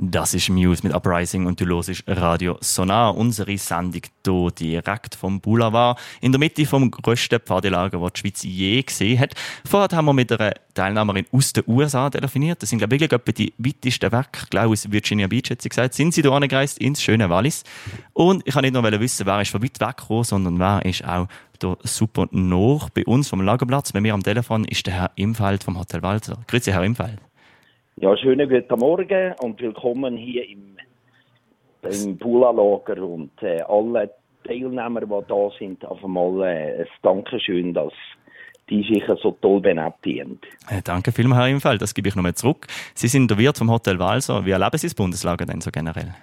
Das ist Muse mit Uprising und du hörst Radio Sonar, unsere Sendung hier direkt vom Boulevard, in der Mitte vom grössten Pfadelager, das die Schweiz je gesehen hat. Vorher haben wir mit einer Teilnehmerin aus den USA telefoniert. Das sind, glaube ich, wirklich etwa die weitesten Werke, glaube aus Virginia Beach, hat sie gesagt. Sind sie hier angereist ins schöne Wallis? Und ich kann nicht nur wissen, wer ist von weit weg gekommen, sondern wer ist auch hier super noch bei uns vom Lagerplatz. Bei mir am Telefon ist der Herr Imfeld vom Hotel Walter. Grüezi, Herr Imfeld. Ja, schönen guten Morgen und willkommen hier im, im Pula-Lager und äh, alle Teilnehmer, die da sind, auf einmal äh, ein Dankeschön, dass die sich so toll benebtigen. Äh, danke vielmals, Herr Imfeld. Das gebe ich nochmal zurück. Sie sind der Wirt vom Hotel Walser. Wie erleben Sie das Bundeslager denn so generell?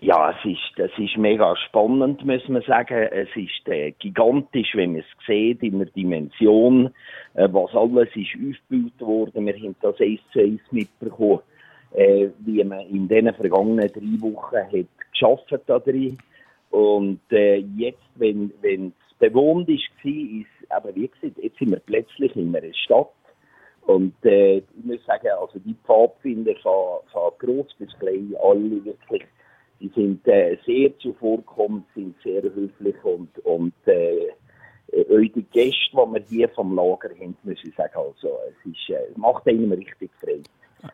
Ja, es ist, das ist mega spannend, muss man sagen. Es ist äh, gigantisch, wenn man es sieht, in der Dimension, äh, was alles ist aufgebaut worden. Wir haben das eins zu eins mitbekommen, äh, wie man in den vergangenen drei Wochen hat geschafft hat drin. Und äh, jetzt, wenn wenn es bewohnt ist, ist, aber wie gesagt, jetzt sind wir plötzlich in einer Stadt. Und äh, ich muss sagen, also die Pfadfinder von, von gross bis klein, alle wirklich die sind äh, sehr zuvorkommend, sind sehr höflich und, und äh, äh, die Gäste, die wir hier vom Lager haben, muss ich sagen, also, es ist, äh, macht einem richtig frei.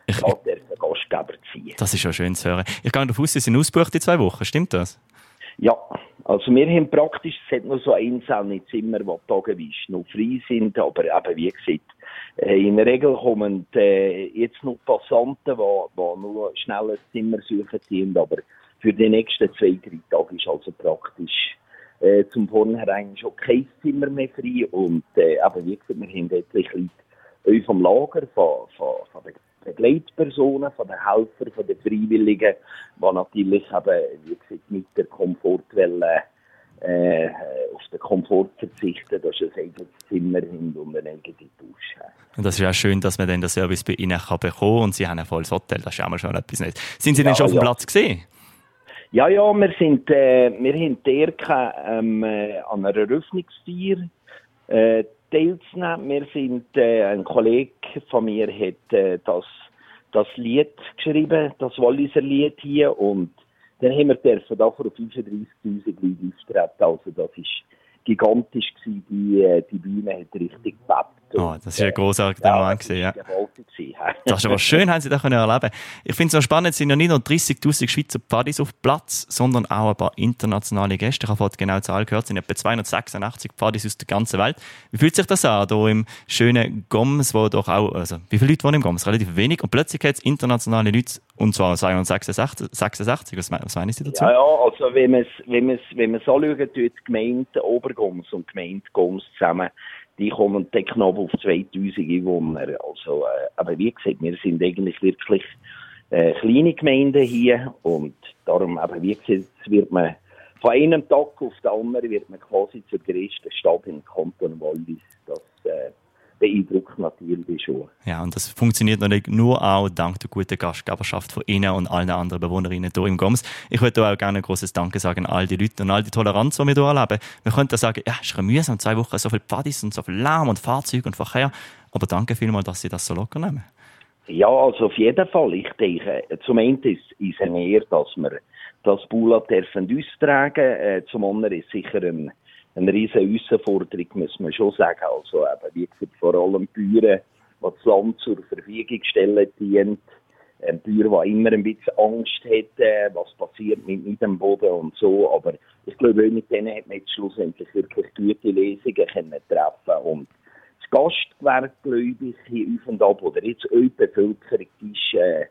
Ich Gastgeber ziehen. Das ist ja schön zu hören. Ich gehe davon aus, Sie sind ausgebucht in zwei Wochen, stimmt das? Ja, also wir haben praktisch, es hat nur so einzelne Zimmer, die tageweise noch frei sind, aber eben, wie gesagt, äh, in der Regel kommen äh, jetzt noch Passanten, die, die nur schnell ein Zimmer suchen, aber für die nächsten zwei, drei Tage ist also praktisch äh, zum Vornherein schon kein Zimmer mehr frei. Und äh, eben, wie gesagt, wir haben etliche Leute vom Lager, von, von, von den Begleitpersonen, von den Helfern, von den Freiwilligen, die natürlich eben, wie gesagt, mit der Komfortwelle äh, auf den Komfort verzichten, dass sie ein eigenes Zimmer haben und eine eigene Dusche haben. Und das ist ja schön, dass man dann den Service bei Ihnen kann bekommen kann und Sie haben ein volles Hotel, das ist ja auch schon etwas nicht. Sind Sie denn schon auf dem ja. Platz gesehen? Ja, ja, wir sind, äh, wir haben Erika ähm, äh, an einer Eröffnungsfeier äh, teilzunehmen. Wir sind, äh, ein Kollege von mir hat äh, das, das Lied geschrieben, das Walliser Lied hier und dann haben wir dürfen da vor 35'000 Leute auftreten. Also das ist gigantisch gewesen. Die, äh, die Bühne hat richtig gebebt. Oh, das ist ein großartiger ja, Moment gewesen, ja. Das ist aber schön, haben Sie das können erleben. Ich finde es auch spannend, es sind ja nicht nur 30.000 Schweizer Partys auf Platz, sondern auch ein paar internationale Gäste. Ich habe vorhin genau die Zahl gehört, es sind etwa 286 Partys aus der ganzen Welt. Wie fühlt sich das an, hier im schönen Goms, wo doch auch, also, wie viele Leute wohnen im Goms? Relativ wenig. Und plötzlich hat es internationale Leute, und zwar 286, 86, was, was meinen Sie dazu? Ja, ja, also, wenn man es, wenn man es, wenn man es anschaut, die Gemeinde Obergoms und Gemeinde Goms zusammen, die kommen dann auf 2000 Einwohner. Also, äh, aber wie gesagt, wir sind eigentlich wirklich äh, kleine Gemeinden hier und darum, aber wie gesagt, wird man von einem Tag auf den anderen wird man quasi zur größten Stadt im Kanton Wallis. Das, äh, beeindruckt natürlich schon. Ja, und das funktioniert natürlich nur auch dank der guten Gastgeberschaft von Ihnen und allen anderen Bewohnerinnen hier im Goms. Ich würde auch gerne ein großes Danke sagen an all die Leute und all die Toleranz, die wir hier erleben. Wir könnten sagen, ja, es ist mühsam, zwei Wochen so viel Partys und so viel Lärm und Fahrzeuge und Verkehr. Aber danke vielmals, dass Sie das so locker nehmen. Ja, also auf jeden Fall. Ich denke, zum einen ist es eine Ehre, dass wir das Bula dürfen austragen. Äh, zum anderen ist es sicher ein eine riesige Herausforderung, muss man schon sagen. Also eben, wie gesagt, vor allem Bäuer, die das Land zur Verfügung stellen, dient. Ein Bauer, der immer ein bisschen Angst hat, was passiert mit, mit dem Boden und so. Aber ich glaube, mit denen hat man jetzt schlussendlich wirklich gute Lesungen können treffen und das Gastgewerbe, glaube ich, hier auf und ab, oder jetzt auch die Bevölkerung, ist, äh,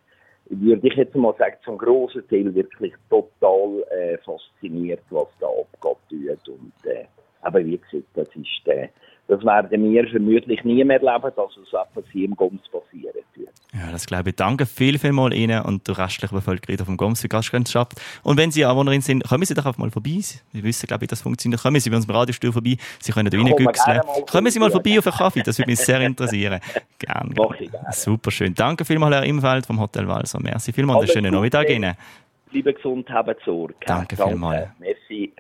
würde ich jetzt mal sagen, zum grossen Teil wirklich total äh, fasziniert, was da abgeht. Und, äh, aber wie gesagt, das ist, äh, das werden wir vermutlich nie mehr erleben, dass es etwas hier im Goms passieren wird. Ja, das glaube ich. Danke viel, viel mal Ihnen und der restlichen Bevölkerung dem Goms für Gastfreundschaft. Und wenn Sie Anwohnerin sind, kommen Sie doch einfach mal vorbei. Sie wissen, glaube ich, das funktioniert. Kommen Sie bei uns im Radiostuhl vorbei. Sie können da reingüchseln. Kommen Sie mal vorbei auf einen Kaffee, das würde mich sehr interessieren. Gerne. Super schön. Danke vielmals, Herr Imfeld vom Hotel Walser. Merci vielmals einen schönen Nachmittag Ihnen. Liebe gesund, haben Sorge. Danke, Danke vielmals. Merci.